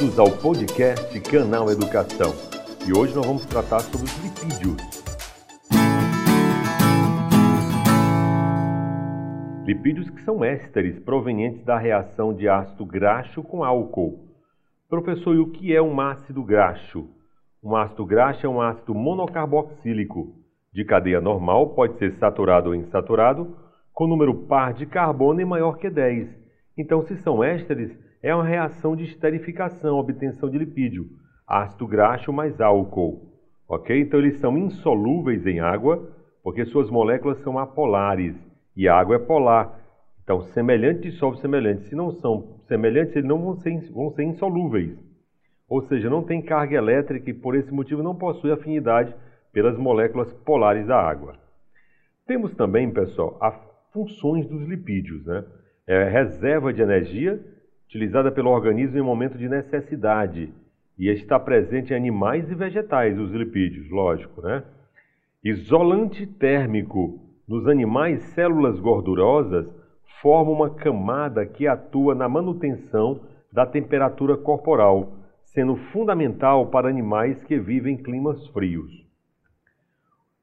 Bem-vindos ao podcast Canal Educação. E hoje nós vamos tratar sobre os lipídios. Lipídios que são ésteres provenientes da reação de ácido graxo com álcool. Professor, e o que é um ácido graxo? Um ácido graxo é um ácido monocarboxílico. De cadeia normal, pode ser saturado ou insaturado, com número par de carbono e maior que 10. Então, se são ésteres, é uma reação de esterificação, obtenção de lipídio, ácido graxo mais álcool. Ok? Então eles são insolúveis em água, porque suas moléculas são apolares e a água é polar. Então, semelhante dissolve semelhante. Se não são semelhantes, eles não vão ser, vão ser insolúveis. Ou seja, não tem carga elétrica e por esse motivo não possui afinidade pelas moléculas polares da água. Temos também, pessoal, as funções dos lipídios, né? É reserva de energia utilizada pelo organismo em momento de necessidade e está presente em animais e vegetais, os lipídios, lógico, né? Isolante térmico. Nos animais, células gordurosas formam uma camada que atua na manutenção da temperatura corporal, sendo fundamental para animais que vivem em climas frios.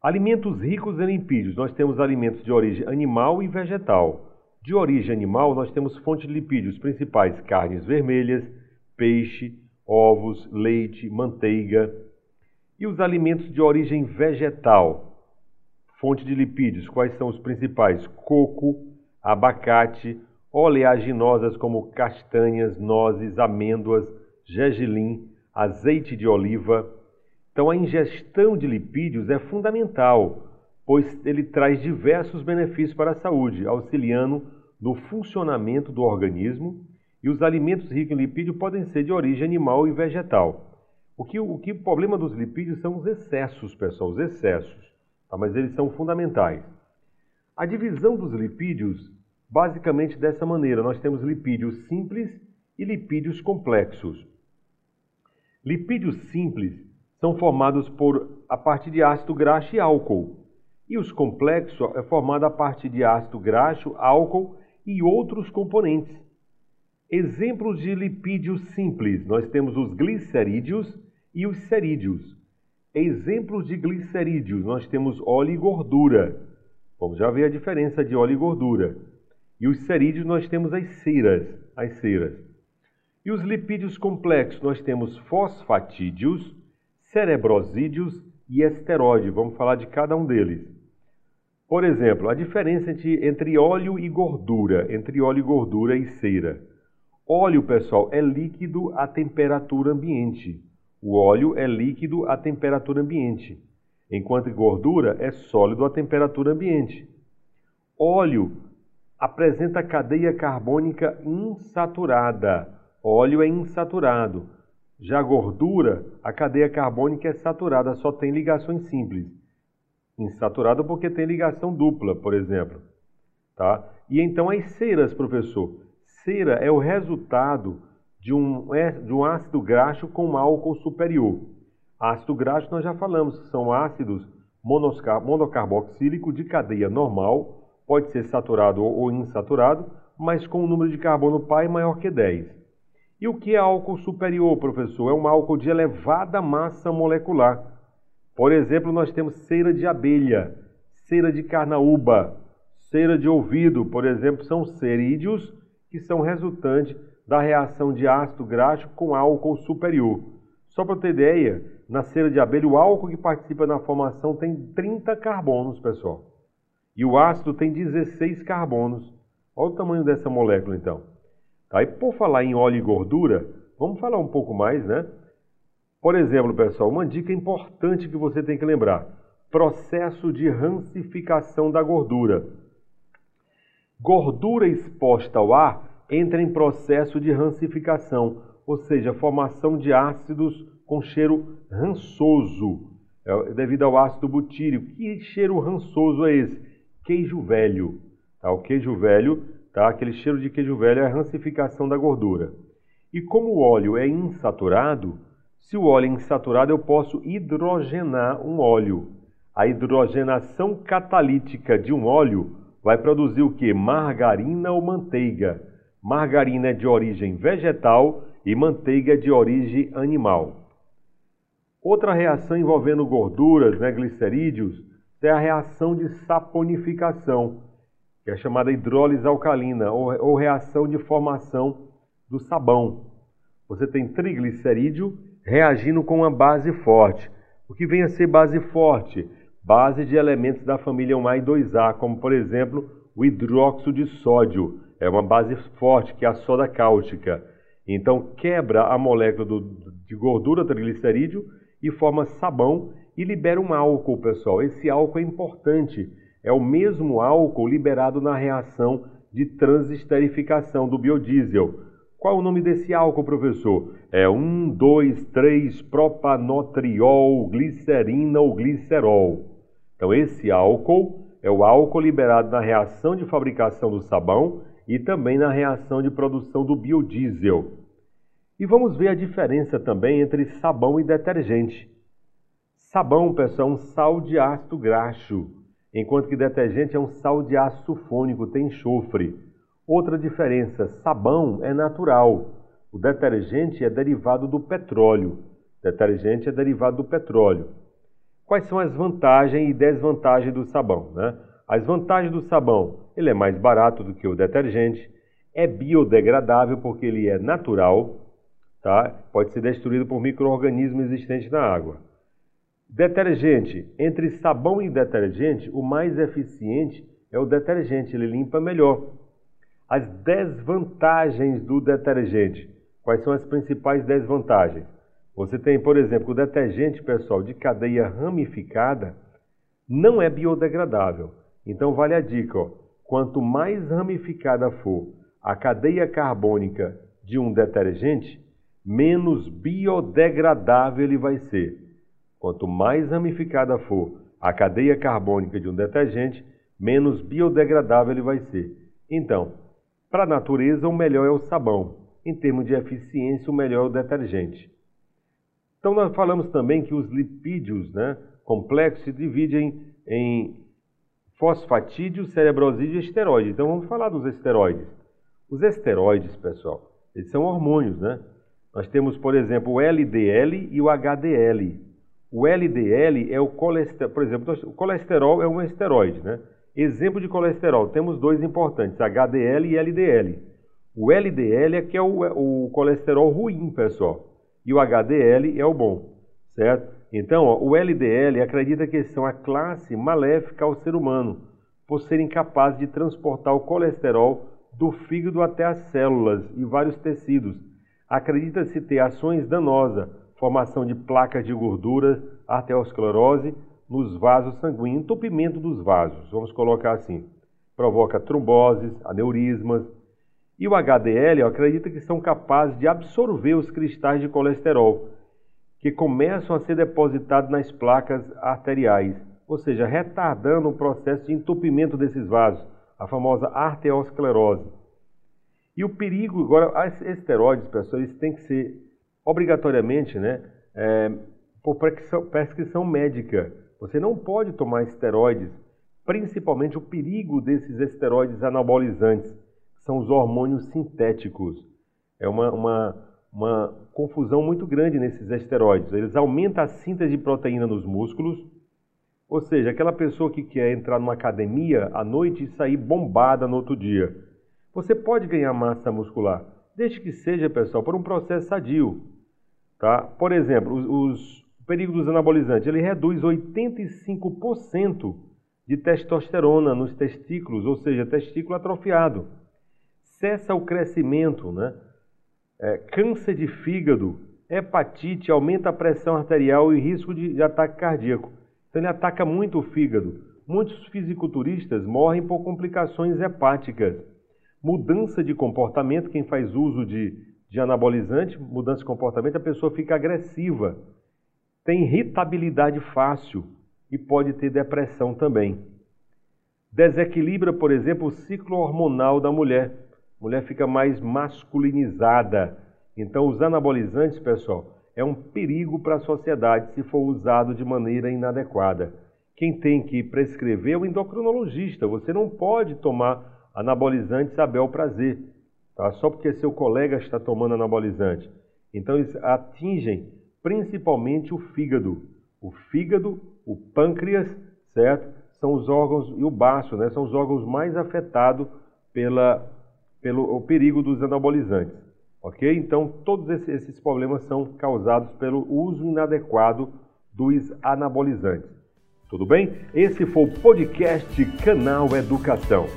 Alimentos ricos em lipídios. Nós temos alimentos de origem animal e vegetal. De origem animal, nós temos fontes de lipídios principais: carnes vermelhas, peixe, ovos, leite, manteiga. E os alimentos de origem vegetal, fonte de lipídios, quais são os principais? Coco, abacate, oleaginosas como castanhas, nozes, amêndoas, gergelim, azeite de oliva. Então, a ingestão de lipídios é fundamental, pois ele traz diversos benefícios para a saúde, auxiliando no funcionamento do organismo e os alimentos ricos em lipídio podem ser de origem animal e vegetal. O que o, que, problema dos lipídios são os excessos, pessoal, os excessos, tá? mas eles são fundamentais. A divisão dos lipídios, basicamente dessa maneira, nós temos lipídios simples e lipídios complexos. Lipídios simples são formados por a partir de ácido graxo e álcool. E os complexos é formado a partir de ácido graxo, álcool e outros componentes. Exemplos de lipídios simples: nós temos os glicerídeos e os cerídeos. Exemplos de glicerídeos: nós temos óleo e gordura. Vamos já ver a diferença de óleo e gordura. E os cerídeos nós temos as ceras, as ceras. E os lipídios complexos nós temos fosfatídeos, cerebrosídeos e esteroide. Vamos falar de cada um deles. Por exemplo, a diferença entre, entre óleo e gordura, entre óleo e gordura e cera. Óleo, pessoal, é líquido a temperatura ambiente. O óleo é líquido a temperatura ambiente, enquanto gordura é sólido a temperatura ambiente. Óleo apresenta cadeia carbônica insaturada. Óleo é insaturado. Já gordura, a cadeia carbônica é saturada, só tem ligações simples insaturada porque tem ligação dupla, por exemplo. Tá? E então as ceras, professor. Cera é o resultado de um, é, de um ácido graxo com álcool superior. Ácido graxo nós já falamos que são ácidos monocarboxílico de cadeia normal, pode ser saturado ou insaturado, mas com um número de carbono pai maior que 10. E o que é álcool superior, professor? É um álcool de elevada massa molecular por exemplo, nós temos cera de abelha, cera de carnaúba, cera de ouvido, por exemplo, são cerídeos que são resultantes da reação de ácido graxo com álcool superior. Só para ter ideia, na cera de abelha, o álcool que participa na formação tem 30 carbonos, pessoal. E o ácido tem 16 carbonos. Olha o tamanho dessa molécula, então. Tá? E por falar em óleo e gordura, vamos falar um pouco mais, né? Por exemplo, pessoal, uma dica importante que você tem que lembrar: processo de rancificação da gordura. Gordura exposta ao ar entra em processo de rancificação, ou seja, formação de ácidos com cheiro rançoso, é, devido ao ácido butírico. Que cheiro rançoso é esse? Queijo velho. Tá? O queijo velho, tá? aquele cheiro de queijo velho é a rancificação da gordura. E como o óleo é insaturado, se o óleo é insaturado, eu posso hidrogenar um óleo. A hidrogenação catalítica de um óleo vai produzir o que? Margarina ou manteiga. Margarina é de origem vegetal e manteiga de origem animal. Outra reação envolvendo gorduras, né, glicerídeos, é a reação de saponificação, que é chamada hidrólise alcalina, ou, ou reação de formação do sabão. Você tem triglicerídeo reagindo com uma base forte. O que vem a ser base forte? Base de elementos da família 1A e 2A, como por exemplo o hidróxido de sódio. É uma base forte, que é a soda cáustica. Então quebra a molécula do, de gordura triglicerídeo e forma sabão e libera um álcool, pessoal. Esse álcool é importante. É o mesmo álcool liberado na reação de transesterificação do biodiesel. Qual o nome desse álcool, professor? É 1, 2, 3 propanotriol, glicerina ou glicerol. Então, esse álcool é o álcool liberado na reação de fabricação do sabão e também na reação de produção do biodiesel. E vamos ver a diferença também entre sabão e detergente. Sabão, pessoal, é um sal de ácido graxo, enquanto que detergente é um sal de ácido sulfônico, tem enxofre. Outra diferença, sabão é natural, o detergente é derivado do petróleo. Detergente é derivado do petróleo. Quais são as vantagens e desvantagens do sabão? Né? As vantagens do sabão, ele é mais barato do que o detergente, é biodegradável porque ele é natural, tá? pode ser destruído por micro-organismos existentes na água. Detergente, entre sabão e detergente, o mais eficiente é o detergente, ele limpa melhor. As desvantagens do detergente. Quais são as principais desvantagens? Você tem, por exemplo, o detergente, pessoal, de cadeia ramificada, não é biodegradável. Então vale a dica, ó, quanto mais ramificada for a cadeia carbônica de um detergente, menos biodegradável ele vai ser. Quanto mais ramificada for a cadeia carbônica de um detergente, menos biodegradável ele vai ser. Então, para a natureza, o melhor é o sabão. Em termos de eficiência, o melhor é o detergente. Então, nós falamos também que os lipídios né, complexos se dividem em fosfatídeo, cerebrosídeo e esteroide. Então, vamos falar dos esteroides. Os esteroides, pessoal, eles são hormônios, né? Nós temos, por exemplo, o LDL e o HDL. O LDL é o colesterol, por exemplo, o colesterol é um esteroide, né? Exemplo de colesterol, temos dois importantes, HDL e LDL. O LDL é que é o, o colesterol ruim, pessoal, e o HDL é o bom, certo? Então, ó, o LDL acredita que são a classe maléfica ao ser humano, por serem capazes de transportar o colesterol do fígado até as células e vários tecidos. Acredita-se ter ações danosas formação de placas de gordura, arteriosclerose nos vasos sanguíneos, entupimento dos vasos, vamos colocar assim. Provoca tromboses, aneurismas. E o HDL acredita que são capazes de absorver os cristais de colesterol, que começam a ser depositados nas placas arteriais, ou seja, retardando o processo de entupimento desses vasos, a famosa arteriosclerose. E o perigo, agora, os esteroides, pessoal, eles têm que ser obrigatoriamente, né, é, por prescrição médica. Você não pode tomar esteroides, principalmente o perigo desses esteroides anabolizantes, que são os hormônios sintéticos. É uma, uma, uma confusão muito grande nesses esteroides. Eles aumentam a síntese de proteína nos músculos, ou seja, aquela pessoa que quer entrar numa academia à noite e sair bombada no outro dia. Você pode ganhar massa muscular, desde que seja, pessoal, por um processo sadio. Tá? Por exemplo, os, perigo dos anabolizantes, ele reduz 85% de testosterona nos testículos, ou seja, testículo atrofiado. Cessa o crescimento, né? É, câncer de fígado, hepatite, aumenta a pressão arterial e risco de, de ataque cardíaco. Então ele ataca muito o fígado. Muitos fisiculturistas morrem por complicações hepáticas. Mudança de comportamento, quem faz uso de de anabolizante, mudança de comportamento, a pessoa fica agressiva, tem irritabilidade fácil e pode ter depressão também. Desequilibra, por exemplo, o ciclo hormonal da mulher. A mulher fica mais masculinizada. Então, os anabolizantes, pessoal, é um perigo para a sociedade se for usado de maneira inadequada. Quem tem que prescrever é o endocrinologista. Você não pode tomar anabolizantes a bel prazer tá? só porque seu colega está tomando anabolizante. Então, eles atingem principalmente o fígado. O fígado, o pâncreas, certo? São os órgãos, e o baço, né? São os órgãos mais afetados pela, pelo perigo dos anabolizantes. Ok? Então, todos esses problemas são causados pelo uso inadequado dos anabolizantes. Tudo bem? Esse foi o podcast Canal Educação.